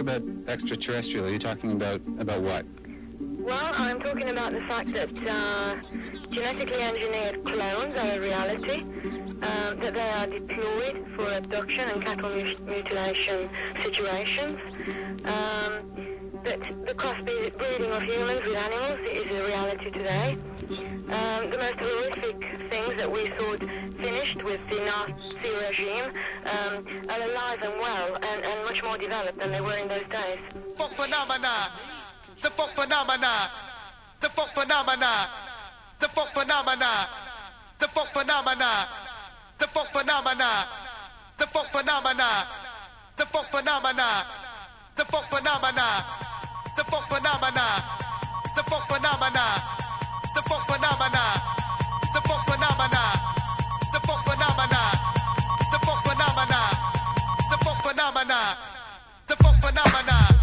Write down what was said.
about extraterrestrial, are you talking about about what? Well, I'm talking about the fact that uh, genetically engineered clones are a reality, um, that they are deployed for abduction and cattle mutilation situations, um, that the crossbreeding of humans with animals is a reality today. Um, the most horrific things that we thought finished with the Nazi regime um, are alive and well and, and much more developed than they were in those days. Phenomena the funk phenomena, the funk phenomena, the funk phenomena, the funk phenomena, the funk phenomena, the funk phenomena, the funk phenomena, the funk phenomena, the funk phenomena, the funk phenomena, the funk phenomena, the funk phenomena, the funk phenomena, the funk phenomena, the funk phenomena, the funk phenomena,